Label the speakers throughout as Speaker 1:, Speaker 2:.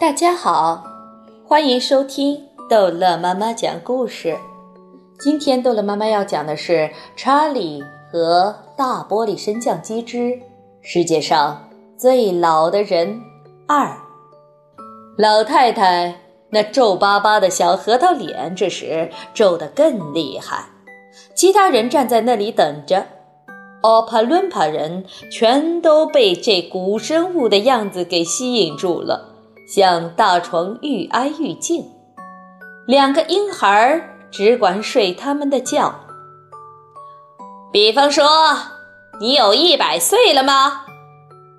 Speaker 1: 大家好，欢迎收听逗乐妈妈讲故事。今天逗乐妈妈要讲的是《查理和大玻璃升降机之世界上最老的人二》。老太太那皱巴巴的小核桃脸，这时皱得更厉害。其他人站在那里等着，奥帕伦帕人全都被这古生物的样子给吸引住了。向大床愈挨愈近，两个婴孩只管睡他们的觉。比方说，你有一百岁了吗？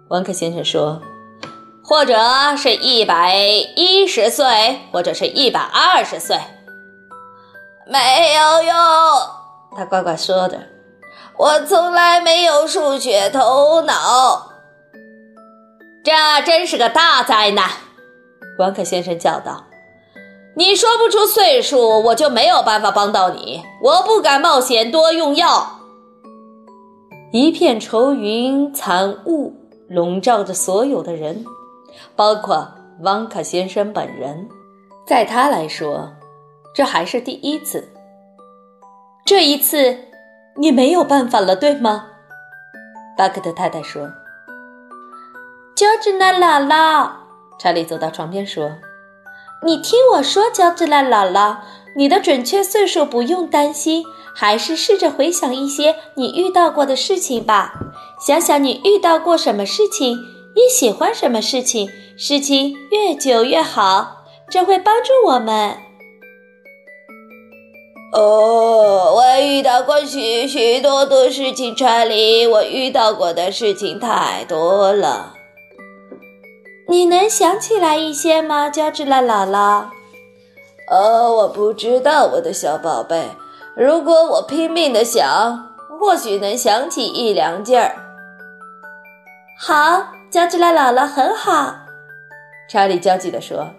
Speaker 1: 温克先生说，或者是一百一十岁，或者是一百二十岁。
Speaker 2: 没有用，
Speaker 1: 他乖乖说的。
Speaker 2: 我从来没有数学头脑，
Speaker 1: 这真是个大灾难。王克先生叫道：“你说不出岁数，我就没有办法帮到你。我不敢冒险多用药。”一片愁云惨雾笼罩着所有的人，包括王克先生本人。在他来说，这还是第一次。这一次，你没有办法了，对吗？巴克特太太说：“
Speaker 3: 就是那姥姥。”
Speaker 1: 查理走到床边说：“
Speaker 3: 你听我说，乔治拉姥姥，你的准确岁数不用担心，还是试着回想一些你遇到过的事情吧。想想你遇到过什么事情，你喜欢什么事情，事情越久越好，这会帮助我们。”
Speaker 2: 哦，我遇到过许许多多事情，查理，我遇到过的事情太多了。
Speaker 3: 你能想起来一些吗，乔治拉姥姥？
Speaker 2: 呃，我不知道，我的小宝贝。如果我拼命的想，或许能想起一两件儿。
Speaker 3: 好，乔治拉姥姥很好。
Speaker 1: 查理焦急地说：“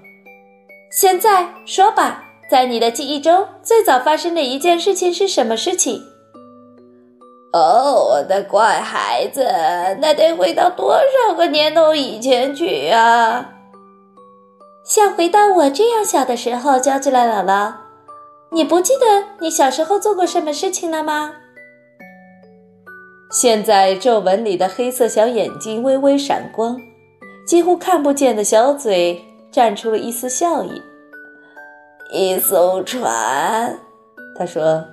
Speaker 3: 现在说吧，在你的记忆中，最早发生的一件事情是什么事情？”
Speaker 2: 哦，我的乖孩子，那得回到多少个年头以前去啊？
Speaker 3: 像回到我这样小的时候，叫起来姥姥。你不记得你小时候做过什么事情了吗？
Speaker 1: 现在皱纹里的黑色小眼睛微微闪光，几乎看不见的小嘴绽出了一丝笑意。
Speaker 2: 一艘船，
Speaker 1: 他说。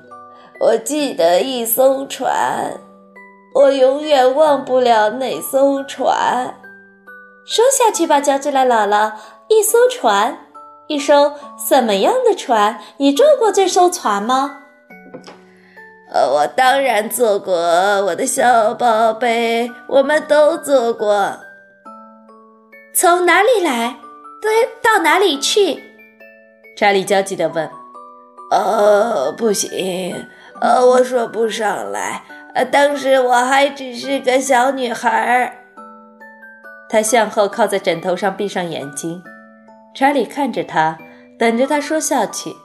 Speaker 2: 我记得一艘船，我永远忘不了那艘船。
Speaker 3: 说下去吧，乔治拉姥姥。一艘船，一艘什么样的船？你坐过这艘船吗？
Speaker 2: 呃，我当然坐过，我的小宝贝，我们都坐过。
Speaker 3: 从哪里来？对，到哪里去？
Speaker 1: 查理焦急地问。
Speaker 2: 呃，不行。呃，我说不上来。呃，当时我还只是个小女孩儿。
Speaker 1: 她向后靠在枕头上，闭上眼睛。查理看着她，等着她说下去。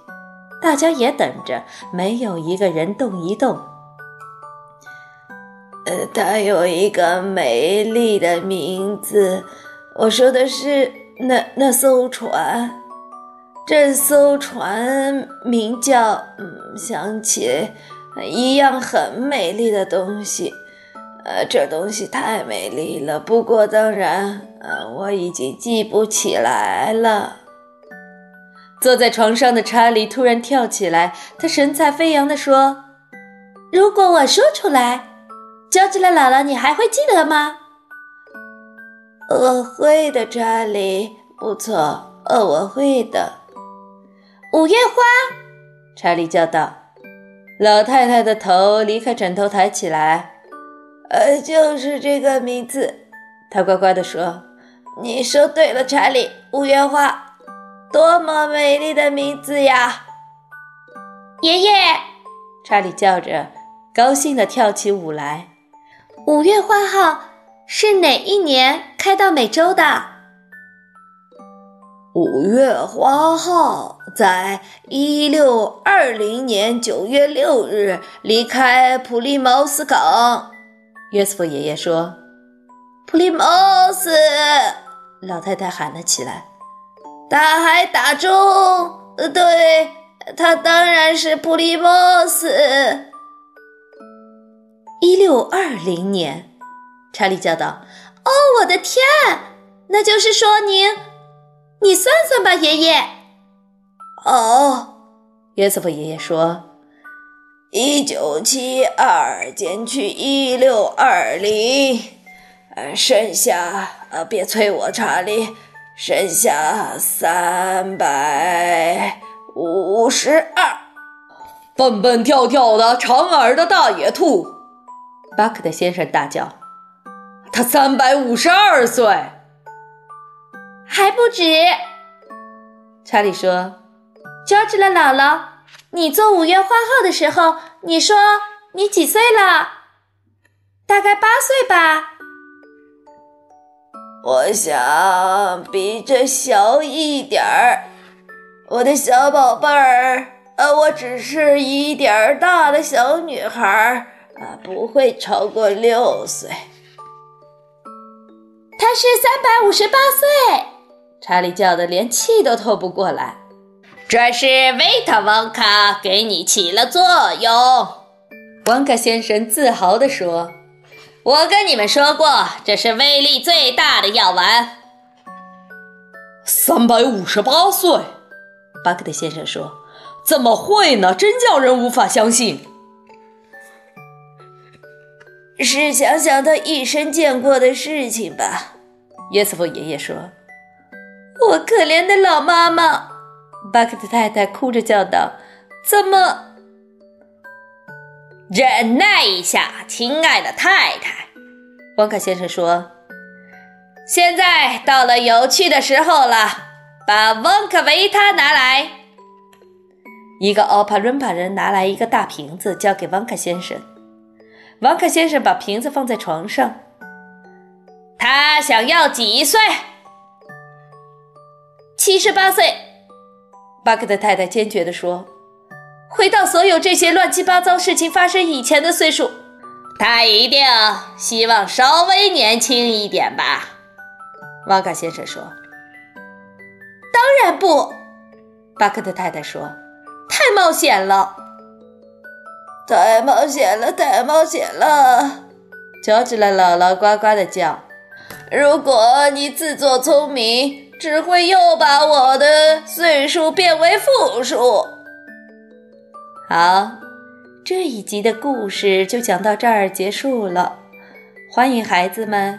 Speaker 1: 大家也等着，没有一个人动一动。
Speaker 2: 呃，她有一个美丽的名字。我说的是那那艘船。这艘船名叫……嗯，想起一样很美丽的东西。呃，这东西太美丽了。不过，当然，呃，我已经记不起来了。
Speaker 1: 坐在床上的查理突然跳起来，他神采飞扬地说：“
Speaker 3: 如果我说出来，叫起来姥姥，你还会记得吗？”“
Speaker 2: 我会的，查理。不错，呃，我会的。”
Speaker 3: 五月花，
Speaker 1: 查理叫道。老太太的头离开枕头，抬起来。
Speaker 2: 呃，就是这个名字。
Speaker 1: 她乖乖地说：“
Speaker 2: 你说对了，查理。五月花，多么美丽的名字呀！”
Speaker 3: 爷爷，
Speaker 1: 查理叫着，高兴地跳起舞来。
Speaker 3: 五月花号是哪一年开到美洲的？
Speaker 2: 五月花号在一六二零年九月六日离开普利茅斯港。
Speaker 1: 约瑟夫爷爷说：“
Speaker 2: 普利茅斯！”
Speaker 1: 老太太喊了起来。
Speaker 2: 他还打中，呃对，他当然是普利茅斯。
Speaker 1: 一六二零年，查理叫道：“
Speaker 3: 哦，我的天！那就是说您，你算算吧，爷爷。”
Speaker 2: 哦，
Speaker 1: 约瑟夫爷爷说：“
Speaker 2: 一九七二减去一六二零，呃，剩下呃，别催我，查理，剩下三百五十二。”
Speaker 1: 蹦蹦跳跳的长耳的大野兔，巴克特先生大叫：“他三百五十二岁，
Speaker 3: 还不止。”
Speaker 1: 查理说。
Speaker 3: 乔治的姥姥，你做五月花号的时候，你说你几岁了？大概八岁吧。
Speaker 2: 我想比这小一点儿，我的小宝贝儿。呃，我只是一点儿大的小女孩儿，啊，不会超过六岁。
Speaker 3: 她是三百五十八岁，
Speaker 1: 查理叫的连气都透不过来。
Speaker 3: 这是维特旺卡给你起了作用，
Speaker 1: 旺卡先生自豪地说：“
Speaker 3: 我跟你们说过，这是威力最大的药丸。”
Speaker 1: 三百五十八岁，巴克特先生说：“怎么会呢？真叫人无法相信。”
Speaker 2: 是想想他一生见过的事情吧，
Speaker 1: 约瑟夫爷爷说：“
Speaker 3: 我可怜的老妈妈。”
Speaker 1: 巴克特太太哭着叫道：“怎么？
Speaker 3: 忍耐一下，亲爱的太太。”
Speaker 1: 旺卡先生说：“
Speaker 3: 现在到了有趣的时候了，把旺卡维他拿来。”
Speaker 1: 一个奥帕伦巴人拿来一个大瓶子，交给旺卡先生。旺卡先生把瓶子放在床上。
Speaker 3: 他想要几岁？七十八岁。
Speaker 1: 巴克特太太坚决地说：“
Speaker 3: 回到所有这些乱七八糟事情发生以前的岁数，他一定希望稍微年轻一点吧？”
Speaker 1: 瓦卡先生说：“
Speaker 3: 当然不。”
Speaker 1: 巴克特太太说：“
Speaker 3: 太冒险了，
Speaker 2: 太冒险了，太冒险了！”
Speaker 1: 乔治的姥姥呱呱的叫：“
Speaker 2: 如果你自作聪明。”只会又把我的岁数变为负数。
Speaker 1: 好，这一集的故事就讲到这儿结束了。欢迎孩子们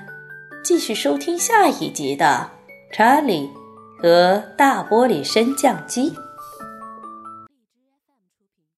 Speaker 1: 继续收听下一集的《查理和大玻璃升降机》。